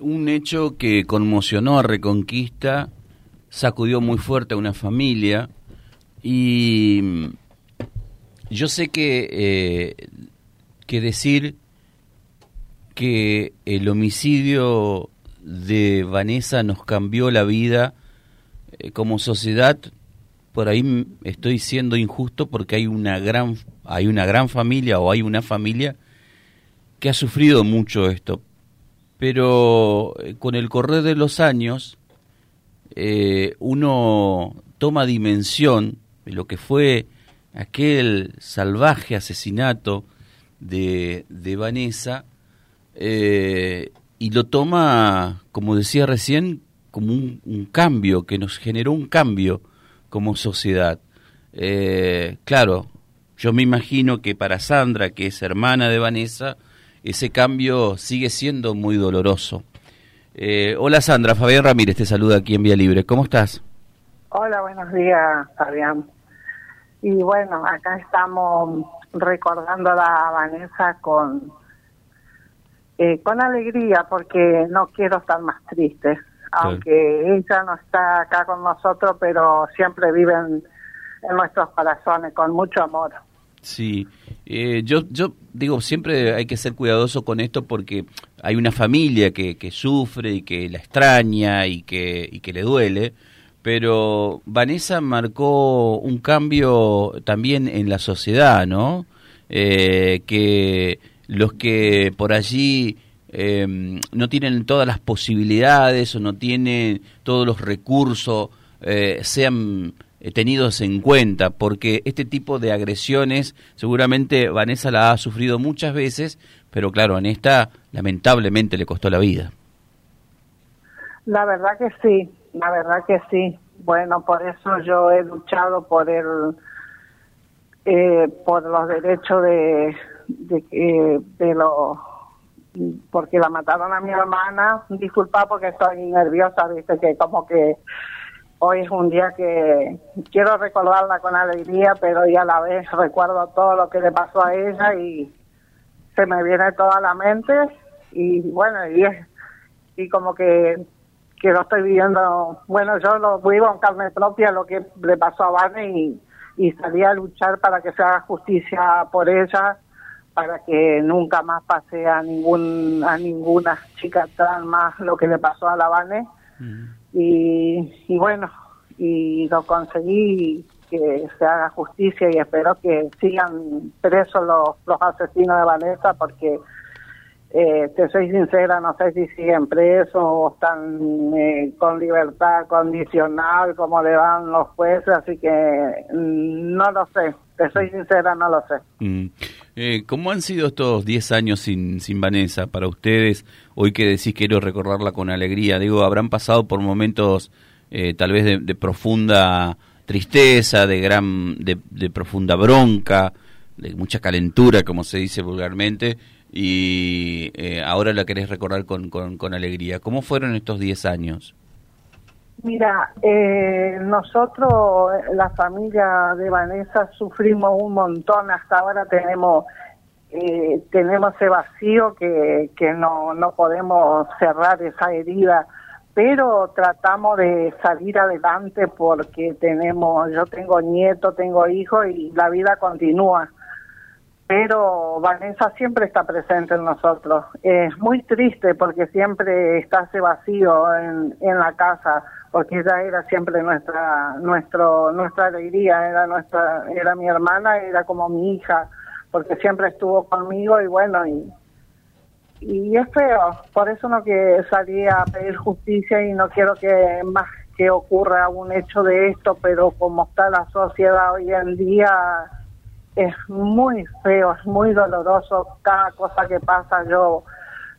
Un hecho que conmocionó a Reconquista, sacudió muy fuerte a una familia y mm, yo sé que, eh, que decir que el homicidio de Vanessa nos cambió la vida eh, como sociedad, por ahí estoy siendo injusto porque hay una gran hay una gran familia o hay una familia que ha sufrido mucho esto pero eh, con el correr de los años eh, uno toma dimensión de lo que fue aquel salvaje asesinato de, de Vanessa eh, y lo toma, como decía recién, como un, cambio, que nos generó un cambio como sociedad. claro, yo me imagino que para Sandra, que es hermana de Vanessa, ese cambio sigue siendo muy doloroso. Eh, hola Sandra, Fabián Ramírez te saluda aquí en Vía Libre. ¿Cómo estás? Hola, buenos días, Fabián. Y bueno, acá estamos recordando a la Vanessa con, eh, con alegría porque no quiero estar más triste. Aunque ella no está acá con nosotros, pero siempre viven en nuestros corazones con mucho amor. Sí, eh, yo, yo digo, siempre hay que ser cuidadoso con esto porque hay una familia que, que sufre y que la extraña y que, y que le duele, pero Vanessa marcó un cambio también en la sociedad, ¿no? Eh, que los que por allí em, no tienen todas las posibilidades o no tienen todos los recursos, eh, sean eh, tenidos en cuenta, porque este tipo de agresiones seguramente Vanessa la ha sufrido muchas veces, pero claro, en esta lamentablemente le costó la vida. La verdad que sí, la verdad que sí. Bueno, por eso yo he luchado por el eh, por los derechos de de, de los porque la mataron a mi hermana. Disculpa porque estoy nerviosa, viste que como que Hoy es un día que quiero recordarla con alegría, pero ya a la vez recuerdo todo lo que le pasó a ella y se me viene toda la mente. Y bueno, y, y como que, que lo estoy viviendo, bueno, yo lo vivo en carne propia lo que le pasó a Vane y, y salí a luchar para que se haga justicia por ella, para que nunca más pase a ningún a ninguna chica trans más lo que le pasó a la Vane. Y, bueno, y lo conseguí que se haga justicia y espero que sigan presos los, los asesinos de Vanessa porque eh, te soy sincera, no sé si siguen presos o están eh, con libertad condicional como le dan los jueces, así que mm, no lo sé, te soy sincera, no lo sé. Mm. Eh, ¿Cómo han sido estos 10 años sin, sin Vanessa para ustedes? Hoy que decís quiero recordarla con alegría, digo, habrán pasado por momentos eh, tal vez de, profunda tristeza, de gran, de, profunda bronca, de mucha calentura, como se dice vulgarmente, y eh, ahora la querés recordar con, con, alegría. ¿Cómo fueron estos 10 años? Mira, eh, nosotros, la familia de Vanessa, sufrimos un montón. Hasta ahora tenemos eh, tenemos ese vacío que, que no, no podemos cerrar esa herida, pero tratamos de salir adelante porque tenemos, yo tengo nieto, tengo hijo y la vida continúa pero Vanessa siempre está presente en nosotros. Es muy triste porque siempre está ese vacío en, en la casa, porque ella era siempre nuestra nuestro nuestra alegría, era nuestra era mi hermana, era como mi hija, porque siempre estuvo conmigo y bueno y y es feo, por eso no que salí a pedir justicia y no quiero que más que ocurra un hecho de esto, pero como está la sociedad hoy en día es muy feo, es muy doloroso cada cosa que pasa. Yo,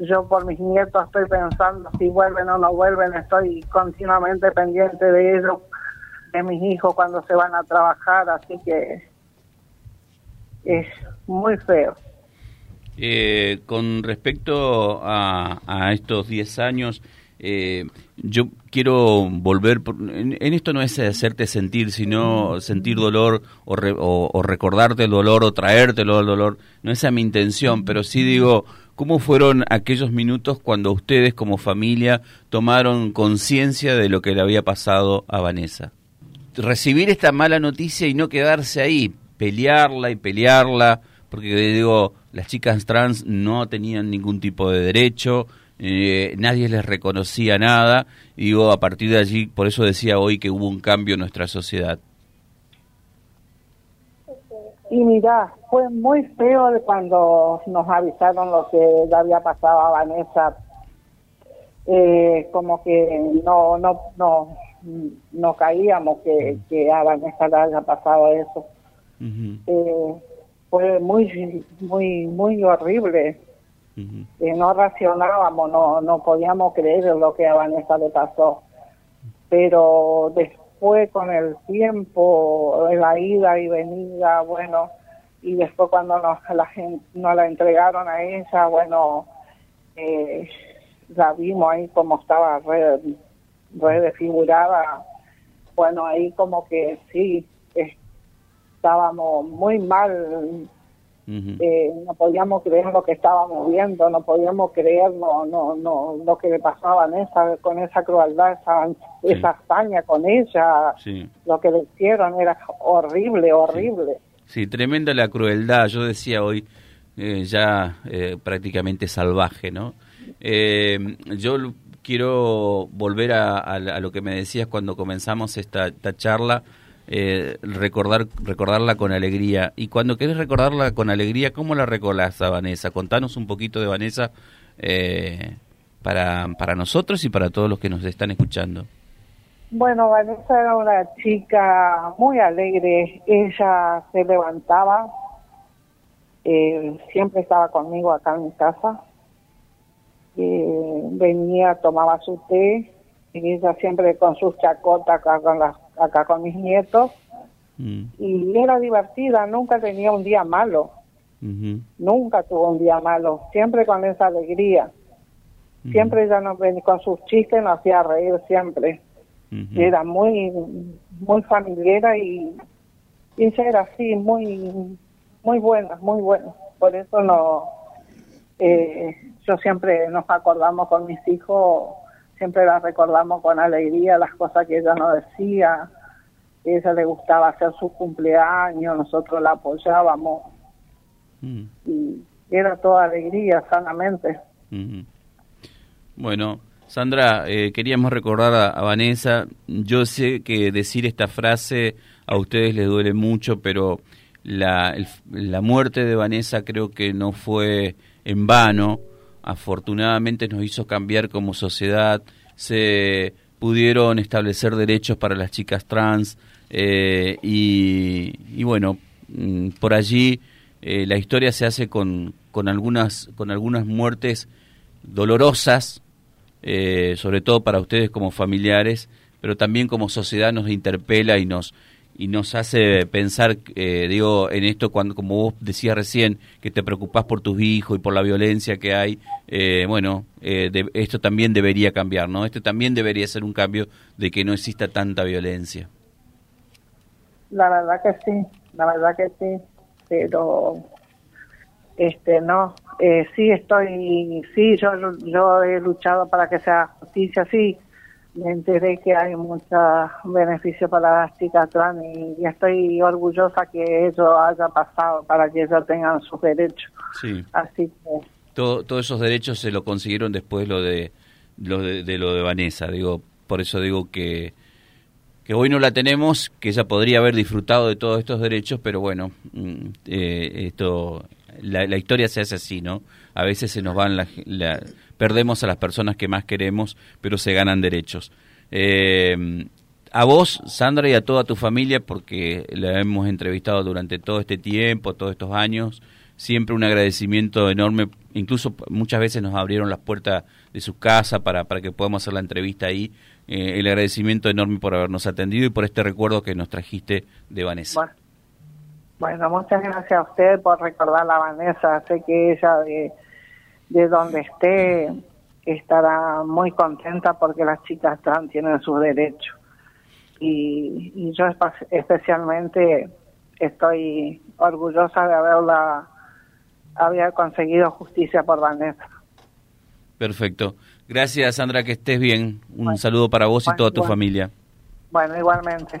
yo por mis nietos estoy pensando si vuelven o no vuelven, estoy continuamente pendiente de ellos, de mis hijos cuando se van a trabajar, así que es muy feo. Eh, con respecto a, a estos 10 años, eh, yo quiero volver, en, esto no es hacerte sentir, sino sentir dolor o, recordarte el dolor o traértelo el dolor, no es esa mi intención, pero sí digo, ¿Cómo fueron aquellos minutos cuando ustedes como familia tomaron conciencia de lo que le había pasado a Vanessa? Recibir esta mala noticia y no quedarse ahí, pelearla y pelearla, porque digo, las chicas trans no tenían ningún tipo de derecho, eh, nadie les reconocía nada, y a partir de allí, por eso decía hoy que hubo un cambio en nuestra sociedad. Y mira, fue muy feo cuando nos avisaron lo que le había pasado a Vanessa. Eh, como que no, no, no, no caíamos que, que a Vanessa le haya pasado eso. eh, fue muy, muy, muy horrible. Eh, no racionábamos, no, no podíamos creer lo que a Vanessa le pasó. Pero después fue con el tiempo, la ida y venida, bueno, y después cuando nos la, nos la entregaron a ella, bueno, eh, la vimos ahí como estaba re, bueno, ahí como que sí, estábamos muy mal eh, no podíamos creer lo que estábamos viendo, no podíamos creer no, no, no, lo que le pasaba a Vanessa con esa crueldad, esa, esa hazaña con ella, lo que le hicieron era horrible, horrible. Sí, tremenda la crueldad, yo decía hoy, eh, ya eh, prácticamente salvaje, ¿no? yo quiero volver a, a, lo que me decías cuando comenzamos esta, esta charla eh, recordar recordarla con alegría. Y cuando querés recordarla con alegría, ¿cómo la recordás a Vanessa? Contanos un poquito de Vanessa eh, para, para nosotros y para todos los que nos están escuchando. Bueno, Vanessa era una chica muy alegre. Ella se levantaba, eh, siempre estaba conmigo acá en mi casa. venía, tomaba su té, y ella siempre con sus chacotas con las acá con mis nietos. Mm. y era divertida, nunca tenía un día malo, nunca tuvo un día malo, siempre con esa alegría, siempre ella nos venía con sus chistes, nos hacía reír siempre, era muy, muy familiar y, ella era así, muy, muy buena, muy buena, por eso no, eh, yo siempre nos acordamos con mis hijos siempre la recordamos con alegría, las cosas que ella nos decía, que ella le gustaba hacer su cumpleaños, nosotros la apoyábamos. Mm. Y era toda alegría, sanamente. Bueno, Sandra, eh, queríamos recordar a, Vanessa, yo sé que decir esta frase a ustedes les duele mucho, pero la, la muerte de Vanessa creo que no fue en vano afortunadamente nos hizo cambiar como sociedad, se pudieron establecer derechos para las chicas trans eh, y, bueno, mm, por allí eh, la historia se hace con, con, algunas, con algunas muertes dolorosas, eh, sobre todo para ustedes como familiares, pero también como sociedad nos interpela y nos, y nos hace pensar, eh, digo, en esto cuando, como vos decías recién, que te preocupás por tus hijos y por la violencia que hay, eh, bueno, eh, esto también debería cambiar, ¿no? Esto también debería ser un cambio de que no exista tanta violencia. La verdad que sí, la verdad que sí, pero este no, sí estoy, sí, yo, yo he luchado para que sea justicia, sí, me enteré que hay muchos beneficios para las chicas trans y, estoy orgullosa que eso haya pasado para que ellos tengan sus derechos. Sí. Así que... todos esos derechos se lo consiguieron después lo de, lo de, lo de Vanessa. Digo, por eso digo que, que hoy no la tenemos, que ella podría haber disfrutado de todos estos derechos, pero bueno, mm, eh, esto la, la, historia se hace así, ¿no? A veces se nos van la, perdemos a las personas que más queremos, pero se ganan derechos. Eh, a vos, Sandra, y a toda tu familia, porque la hemos entrevistado durante todo este tiempo, todos estos años, siempre un agradecimiento enorme, incluso muchas veces nos abrieron las puertas de su casa para, para que podamos hacer la entrevista ahí. Eh, el agradecimiento enorme por habernos atendido y por este recuerdo que nos trajiste de Vanessa. Bueno, muchas gracias a usted por recordar a Vanessa. Sé que ella de, de donde esté estará muy contenta porque las chicas trans tienen sus derechos. Y, y yo especialmente estoy orgullosa de haberla había conseguido justicia por Vanessa. Perfecto. Gracias, Sandra, que estés bien. Un saludo para vos y toda tu familia. Bueno, igualmente